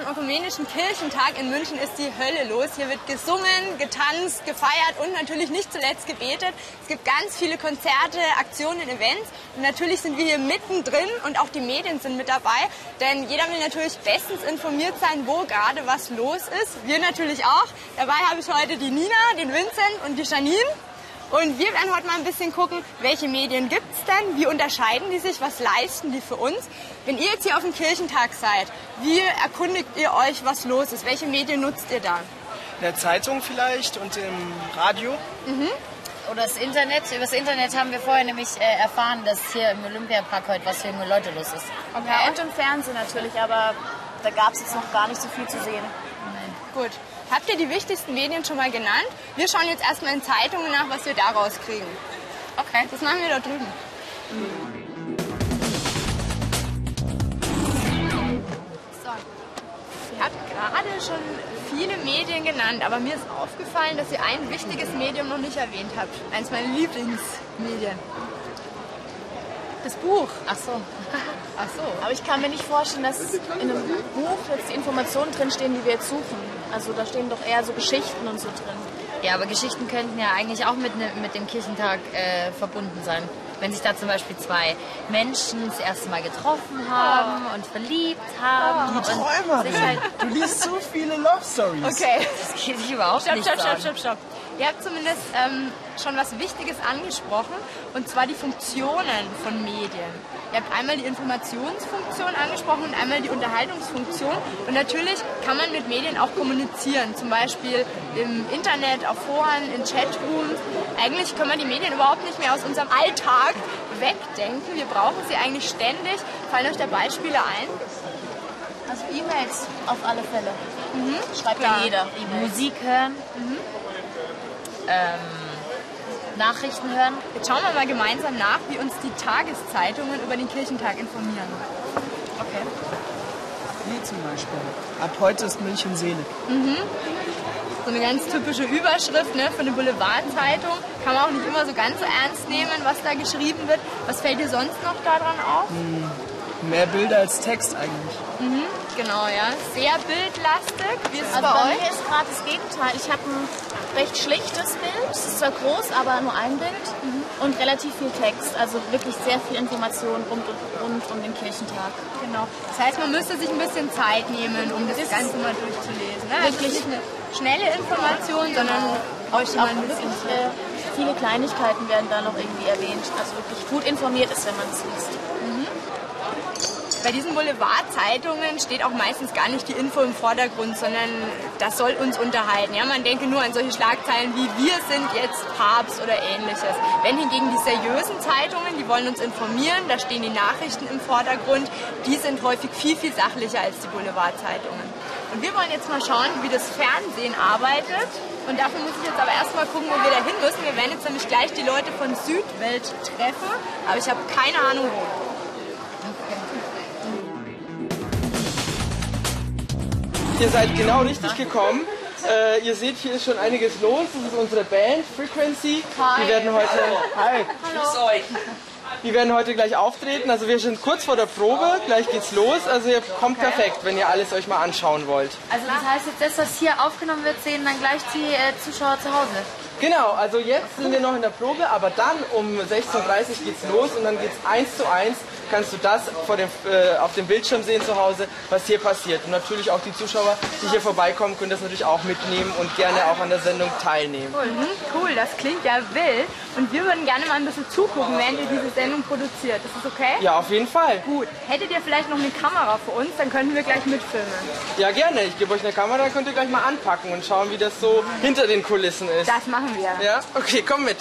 dem Ökumenischen Kirchentag in München ist die Hölle los. Hier wird gesungen, getanzt, gefeiert und natürlich nicht zuletzt gebetet. Es gibt ganz viele Konzerte, Aktionen, Events. Und natürlich sind wir hier mittendrin und auch die Medien sind mit dabei. Denn jeder will natürlich bestens informiert sein, wo gerade was los ist. Wir natürlich auch. Dabei habe ich heute die Nina, den Vincent und die Janine. Und wir werden heute mal ein bisschen gucken, welche Medien gibt es denn, wie unterscheiden die sich, was leisten die für uns. Wenn ihr jetzt hier auf dem Kirchentag seid, wie erkundigt ihr euch, was los ist? Welche Medien nutzt ihr da? In der Zeitung vielleicht und im Radio. Mhm. Oder das Internet. Über das Internet haben wir vorher nämlich äh, erfahren, dass hier im Olympiapark heute was für junge Leute los ist. Okay. Ja, und im Fernsehen natürlich, aber da gab es jetzt noch gar nicht so viel zu sehen. Nein. Gut. Habt ihr die wichtigsten Medien schon mal genannt? Wir schauen jetzt erstmal in Zeitungen nach, was wir da rauskriegen. Okay. Das machen wir da drüben. So. Ihr habt gerade schon viele Medien genannt, aber mir ist aufgefallen, dass ihr ein wichtiges Medium noch nicht erwähnt habt. Eins meiner Lieblingsmedien. Das Buch. Ach so. Ach so. Aber ich kann mir nicht vorstellen, dass in einem Buch jetzt die Informationen drinstehen, die wir jetzt suchen. Also da stehen doch eher so Geschichten und so drin. Ja, aber Geschichten könnten ja eigentlich auch mit, ne, mit dem Kirchentag äh, verbunden sein. Wenn sich da zum Beispiel zwei Menschen das erste Mal getroffen haben oh. und verliebt haben. Du Träumerin! Halt du liest so viele Love Stories. Okay. Das geht sich überhaupt stopp, nicht Stopp, stopp, stopp, stopp. Ihr habt zumindest ähm, schon was Wichtiges angesprochen, und zwar die Funktionen von Medien. Ihr habt einmal die Informationsfunktion angesprochen und einmal die Unterhaltungsfunktion. Und natürlich kann man mit Medien auch kommunizieren, zum Beispiel im Internet, auf Foren, in Chatrooms. Eigentlich können wir die Medien überhaupt nicht mehr aus unserem Alltag wegdenken. Wir brauchen sie eigentlich ständig. Fallen euch da Beispiele ein? Also E-Mails auf alle Fälle. Mhm. Schreibt ja jeder. E Musik hören. Mhm ähm, Nachrichten hören. Jetzt schauen wir mal gemeinsam nach, wie uns die Tageszeitungen über den Kirchentag informieren. Okay. Wie zum Beispiel. Ab heute ist München selig. Mhm. So eine ganz typische Überschrift ne, für eine Boulevardzeitung. Kann man auch nicht immer so ganz so ernst nehmen, was da geschrieben wird. Was fällt dir sonst noch daran auf? Mhm. Mehr Bilder als Text eigentlich. Mhm, genau, ja. Sehr bildlastig. Wie ist es also bei, bei euch? mir ist gerade das Gegenteil. Ich habe ein recht schlichtes Bild. Es ist zwar groß, aber nur ein Bild. Mhm. Und relativ viel Text. Also wirklich sehr viel Information rund, rund um den Kirchentag. Genau. Das heißt, man müsste sich ein bisschen Zeit nehmen, um das, das Ganze mal durchzulesen. Ne? Also wirklich also nicht eine schnelle Information, sondern auch, auch ein bisschen. Äh, viele Kleinigkeiten werden da noch irgendwie erwähnt. Also wirklich gut informiert ist, wenn man es liest. Bei diesen Boulevardzeitungen steht auch meistens gar nicht die Info im Vordergrund, sondern das soll uns unterhalten. Ja, man denke nur an solche Schlagzeilen wie wir sind jetzt Papst oder ähnliches. Wenn hingegen die seriösen Zeitungen, die wollen uns informieren, da stehen die Nachrichten im Vordergrund, die sind häufig viel, viel sachlicher als die Boulevardzeitungen. Und wir wollen jetzt mal schauen, wie das Fernsehen arbeitet. Und dafür muss ich jetzt aber erstmal gucken, wo wir da hin müssen. Wir werden jetzt nämlich gleich die Leute von Südwelt treffen, aber ich habe keine Ahnung wo. Ihr seid genau richtig gekommen. Äh, ihr seht, hier ist schon einiges los. Das ist unsere Band Frequency. Hi. Die werden heute. Hi. Hallo. euch. Die werden heute gleich auftreten. Also wir sind kurz vor der Probe. Gleich geht's los. Also ihr kommt okay. perfekt, wenn ihr alles euch mal anschauen wollt. Also das heißt jetzt, das, was hier aufgenommen wird, sehen dann gleich die äh, Zuschauer zu Hause. Genau, also jetzt sind wir noch in der Probe, aber dann um 16.30 Uhr geht's los und dann geht's eins zu eins kannst du das dem, äh, auf dem Bildschirm sehen zu Hause, was hier passiert. Und natürlich auch die Zuschauer, die hier vorbeikommen, können das natürlich auch mitnehmen und gerne auch an der Sendung teilnehmen. Cool, hm? cool das klingt ja wild. Und wir würden gerne mal ein bisschen zugucken, während ihr diese Sendung produziert. Ist das okay? Ja, auf jeden Fall. Gut. Hättet ihr vielleicht noch eine Kamera für uns, dann könnten wir gleich mitfilmen. Ja, gerne. Ich gebe euch eine Kamera, dann könnt ihr gleich mal anpacken und schauen, wie das so hinter den Kulissen ist. Das machen wir. Ja? Okay, komm mit.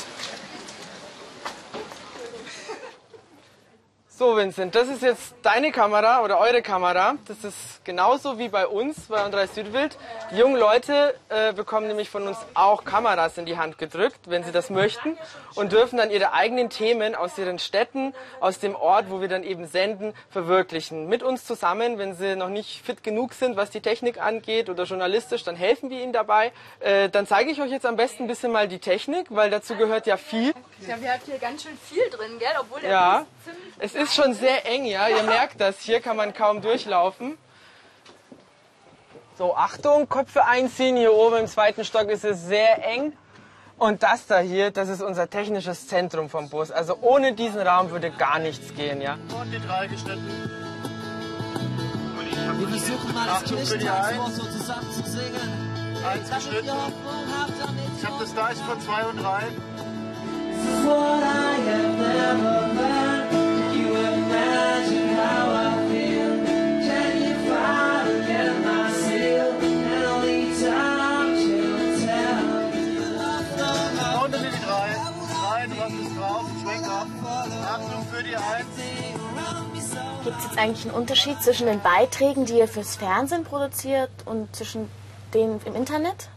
So, Vincent, das ist jetzt deine Kamera oder eure Kamera. Das ist genauso wie bei uns bei Andreas Südwild. Die jungen Leute äh, bekommen nämlich von uns auch Kameras in die Hand gedrückt, wenn sie das möchten, und dürfen dann ihre eigenen Themen aus ihren Städten, aus dem Ort, wo wir dann eben senden, verwirklichen. Mit uns zusammen, wenn sie noch nicht fit genug sind, was die Technik angeht oder journalistisch, dann helfen wir ihnen dabei. Äh, dann zeige ich euch jetzt am besten ein bisschen mal die Technik, weil dazu gehört ja viel. Ja, wir haben hier ganz schön viel drin, gell? Obwohl der ja, es ist schon sehr eng, ja. Ihr merkt das. Hier kann man kaum durchlaufen. So, Achtung, Köpfe einziehen. Hier oben im zweiten Stock ist es sehr eng. Und das da hier, das ist unser technisches Zentrum vom Bus. Also ohne diesen Raum würde gar nichts gehen, ja. Und die drei geschnitten. Wir versuchen mal das Kirchentagswort so zusammen zu singen. Eins geschnitten. Ich habe das Gleis von zwei und drei. What I have never learned. Gibt es jetzt eigentlich einen Unterschied zwischen den Beiträgen, die ihr fürs Fernsehen produziert und zwischen denen im Internet?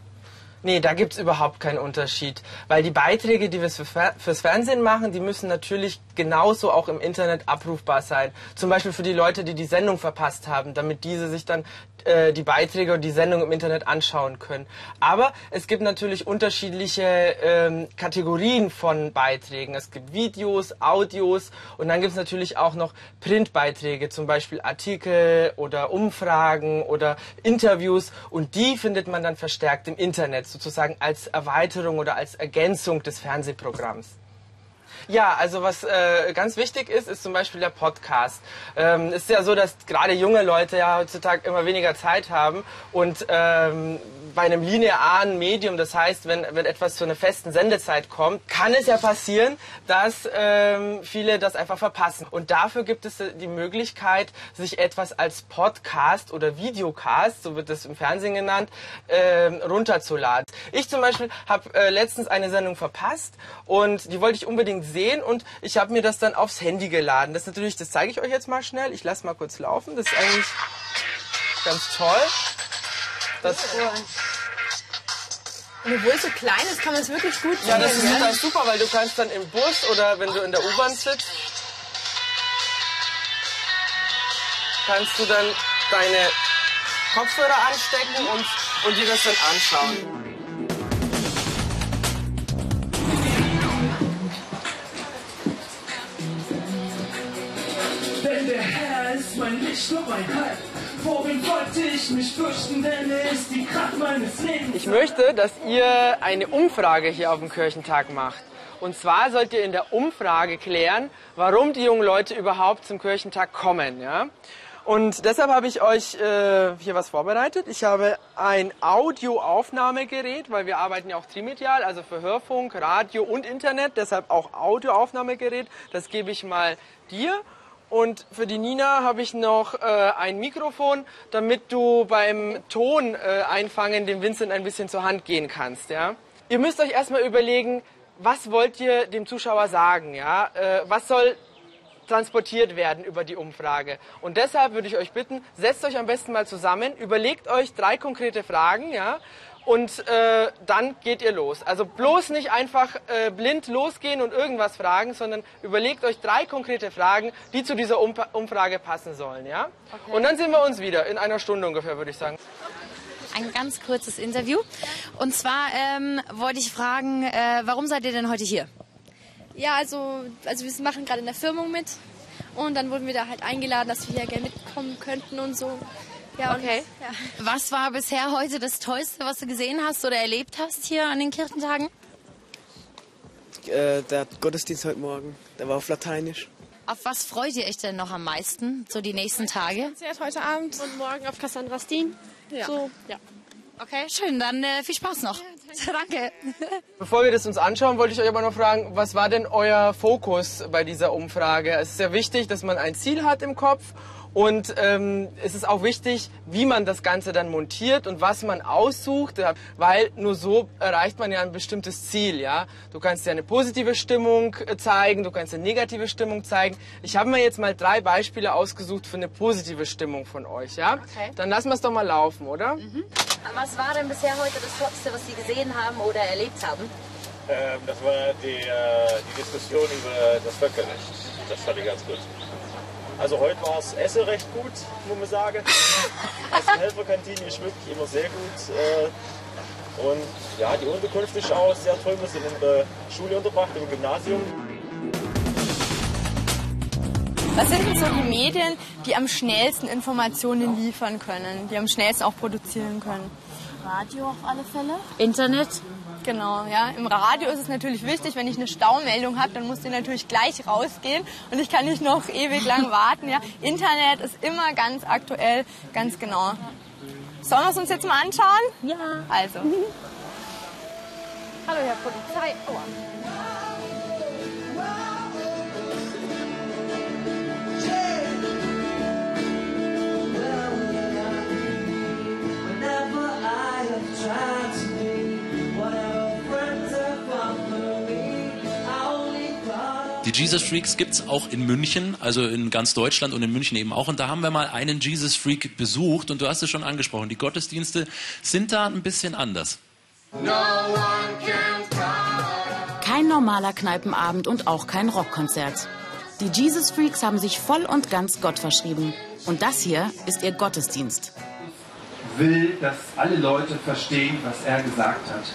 Nee, da gibt's überhaupt keinen Unterschied. Weil die Beiträge, die wir fürs Fernsehen machen, die müssen natürlich genauso auch im Internet abrufbar sein. Zum Beispiel für die Leute, die die Sendung verpasst haben, damit diese sich dann äh, die Beiträge und die Sendung im Internet anschauen können. Aber es gibt natürlich unterschiedliche ähm, Kategorien von Beiträgen. Es gibt Videos, Audios und dann gibt's natürlich auch noch Printbeiträge, zum Beispiel Artikel oder Umfragen oder Interviews und die findet man dann verstärkt im Internet, sozusagen als Erweiterung oder als Ergänzung des Fernsehprogramms. Ja, also was äh, ganz wichtig ist, ist zum Beispiel der Podcast. Ähm, ist ja so, dass gerade junge Leute ja heutzutage immer weniger Zeit haben und ähm, bei einem linearen Medium, das heißt, wenn, wenn etwas zu einer festen Sendezeit kommt, kann es ja passieren, dass ähm, viele das einfach verpassen. Und dafür gibt es die Möglichkeit, sich etwas als Podcast oder Videocast, so wird es im Fernsehen genannt, ähm, runterzuladen. Ich zum Beispiel habe äh, letztens eine Sendung verpasst und die wollte ich unbedingt sehen und ich habe mir das dann aufs Handy geladen. Das ist natürlich, das zeige ich euch jetzt mal schnell. Ich lasse mal kurz laufen. Das ist eigentlich ganz toll. Das, Und obwohl es so klein ist, kann man es wirklich gut ja, das sehen, ist total super, weil du kannst dann im Bus oder wenn du in der U-Bahn sitzt, kannst du dann deine Kopfhörer anstecken und, und dir das dann anschauen. Ich möchte, dass ihr eine Umfrage hier auf dem Kirchentag macht. Und zwar sollt ihr in der Umfrage klären, warum die jungen Leute überhaupt zum Kirchentag kommen. Ja? Und deshalb habe ich euch äh, hier was vorbereitet. Ich habe ein Audioaufnahmegerät, weil wir arbeiten ja auch trimedial, also für Hörfunk, Radio und Internet, deshalb auch Audioaufnahmegerät. Das gebe ich mal dir. Und für die Nina habe ich noch äh, ein Mikrofon, damit du beim Ton äh, einfangen dem Vincent ein bisschen zur Hand gehen kannst. Ja? Ihr müsst euch erstmal überlegen, was wollt ihr dem Zuschauer sagen? Ja? Äh, was soll transportiert werden über die Umfrage. Und deshalb würde ich euch bitten, setzt euch am besten mal zusammen, überlegt euch drei konkrete Fragen, ja, und äh, dann geht ihr los. Also bloß nicht einfach äh, blind losgehen und irgendwas fragen, sondern überlegt euch drei konkrete Fragen, die zu dieser Umpa- Umfrage passen sollen, ja. Und dann sehen wir uns wieder in einer Stunde ungefähr, würde ich sagen. Ein ganz kurzes Interview. Und zwar ähm, wollte ich fragen, äh, warum seid ihr denn heute hier? Ja, also, also wir machen gerade in der Firmung mit und dann wurden wir da halt eingeladen, dass wir hier gerne mitkommen könnten und so. Ja, Okay. Und, ja. Was war bisher heute das Tollste, was du gesehen hast oder erlebt hast hier an den Kirchentagen? Äh, der Gottesdienst heute Morgen, der war auf Lateinisch. Auf was freut ihr euch denn noch am meisten, so die nächsten Tage? Konzert heute Abend und morgen auf Cassandra Steen. Ja. So, ja. Okay, schön, dann äh, viel Spaß noch. Danke. Bevor wir das uns anschauen, wollte ich euch aber noch fragen, was war denn euer Fokus bei dieser Umfrage? Es ist sehr wichtig, dass man ein Ziel hat im Kopf und ähm, es ist auch wichtig, wie man das Ganze dann montiert und was man aussucht, weil nur so erreicht man ja ein bestimmtes Ziel. Ja, du kannst ja eine positive Stimmung äh, zeigen, du kannst eine negative Stimmung zeigen. Ich habe mir jetzt mal drei Beispiele ausgesucht für eine positive Stimmung von euch. Ja, Okay. dann lassen wir es doch mal laufen, oder? Was war denn bisher heute das Tollste, was Sie gesehen haben oder erlebt haben? Ähm, das war die, äh, die Diskussion über das Völkerrecht. Das fand ich ganz gut. Also heute war das Essen recht gut, muss man sagen. Also die Helferkantine ist wirklich immer sehr gut. Äh, und ja, die Unterkunft ist auch sehr toll. Wir sind in der Schule unterbracht, im Gymnasium. Was sind denn so die Medien, die am schnellsten Informationen liefern können, die am schnellsten auch produzieren können? Radio auf alle Fälle. Internet. Genau, ja. Im Radio ist es natürlich wichtig, wenn ich eine Staumeldung habe, dann muss die natürlich gleich rausgehen und ich kann nicht noch ewig lang warten. Ja. Internet ist immer ganz aktuell, ganz genau. Sollen wir es uns jetzt mal anschauen? Ja. Also. Hallo, Herr Polizei. Aua. Jesus Freaks gibt's auch in München, also in ganz Deutschland und in München eben auch. Und da haben wir mal einen Jesus Freak besucht und du hast es schon angesprochen. Die Gottesdienste sind da ein bisschen anders. Kein normaler Kneipenabend und auch kein Rockkonzert. Die Jesus Freaks haben sich voll und ganz Gott verschrieben. Und das hier ist ihr Gottesdienst. will, dass alle Leute verstehen, was er gesagt hat.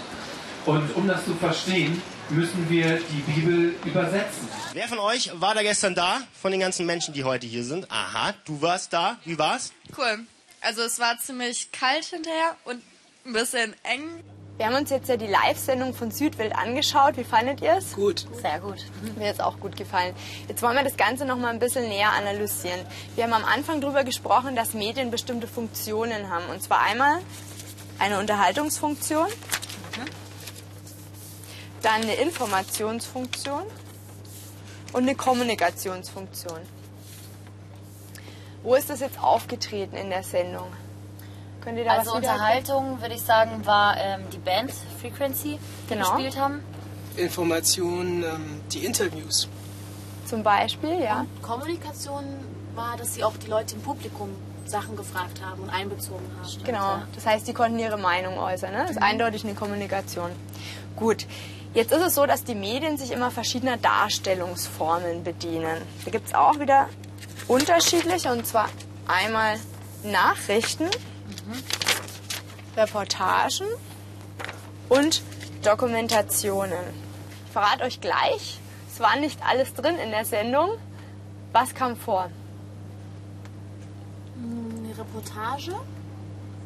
Und um das zu verstehen, müssen wir die Bibel übersetzen. Wer von euch war da gestern da? Von den ganzen Menschen, die heute hier sind? Aha, du warst da. Wie war's? Cool. Also es war ziemlich kalt hinterher und ein bisschen eng. Wir haben uns jetzt ja die Live-Sendung von Südwild angeschaut. Wie fandet ihr es? Gut. Sehr gut. Mir hat es auch gut gefallen. Jetzt wollen wir das Ganze noch mal ein bisschen näher analysieren. Wir haben am Anfang darüber gesprochen, dass Medien bestimmte Funktionen haben. Und zwar einmal eine Unterhaltungsfunktion, dann eine Informationsfunktion und eine Kommunikationsfunktion. Wo ist das jetzt aufgetreten in der Sendung? Könnt ihr da Also was Unterhaltung, würde ich sagen, war ähm, die Band Frequency, die Genau. gespielt haben. Informationen, ähm, die Interviews. Zum Beispiel, ja. Kommunikation war, dass sie auch die Leute im Publikum Sachen gefragt haben und einbezogen haben. Genau, das heißt, die konnten ihre Meinung äußern. Ne? Das ist eindeutig eine Kommunikation. Gut, jetzt ist es so, dass die Medien sich immer verschiedener Darstellungsformen bedienen. Da gibt es auch wieder unterschiedliche, und zwar einmal Nachrichten, Reportagen und Dokumentationen. Ich verrate euch gleich, es war nicht alles drin in der Sendung. Was kam vor? Eine Reportage.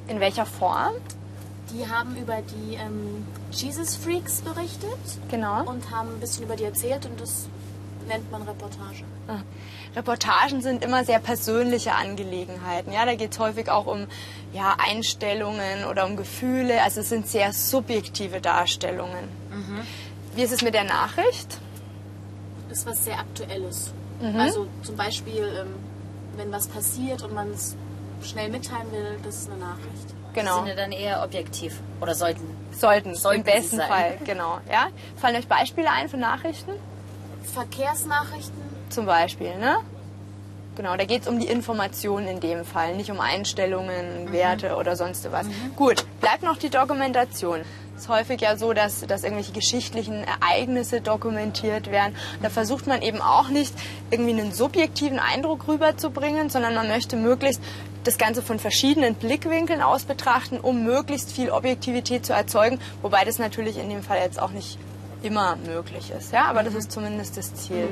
In welcher Form? Die haben über die ähm, Jesus Freaks berichtet. Genau. Und haben ein bisschen über die erzählt und das nennt man Reportage. Ah. Reportagen sind immer sehr persönliche Angelegenheiten. Ja, da geht es häufig auch um ja, Einstellungen oder um Gefühle. Also es sind sehr subjektive Darstellungen. Wie ist es mit der Nachricht? Ist was sehr Aktuelles. Mhm. Also zum Beispiel, ähm, wenn was passiert und man es schnell mitteilen will, das ist eine Nachricht. Genau. Sind ja dann eher objektiv. Oder sollten. Sollten, Sollten im besten. Fall, genau. Ja? Fallen euch Beispiele ein für Nachrichten? Verkehrsnachrichten. Zum Beispiel, ne? Genau, da geht es um die Information in dem Fall, nicht um Einstellungen, Werte oder sonst was. Gut, bleibt noch die Dokumentation. Es ist häufig ja so, dass, dass irgendwelche geschichtlichen Ereignisse dokumentiert werden. Da versucht man eben auch nicht, irgendwie einen subjektiven Eindruck rüberzubringen, sondern man möchte möglichst das Ganze von verschiedenen Blickwinkeln aus betrachten, um möglichst viel Objektivität zu erzeugen, wobei das natürlich in dem Fall jetzt auch nicht immer möglich ist. Ja? Aber das ist zumindest das Ziel.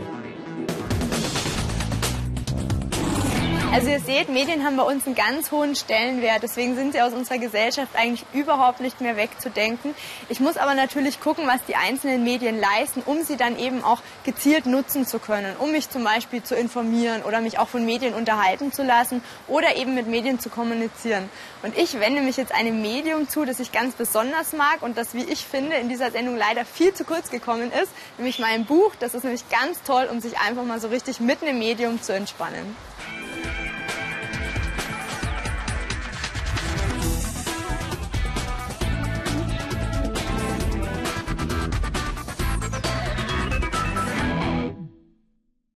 Also ihr seht, Medien haben bei uns einen ganz hohen Stellenwert, deswegen sind sie aus unserer Gesellschaft eigentlich überhaupt nicht mehr wegzudenken. Ich muss aber natürlich gucken, was die einzelnen Medien leisten, um sie dann eben auch gezielt nutzen zu können, um mich zum Beispiel zu informieren oder mich auch von Medien unterhalten zu lassen oder eben mit Medien zu kommunizieren. Und ich wende mich jetzt einem Medium zu, das ich ganz besonders mag und das, wie ich finde, in dieser Sendung leider viel zu kurz gekommen ist, nämlich mein Buch. Das ist nämlich ganz toll, um sich einfach mal so richtig mit einem Medium zu entspannen.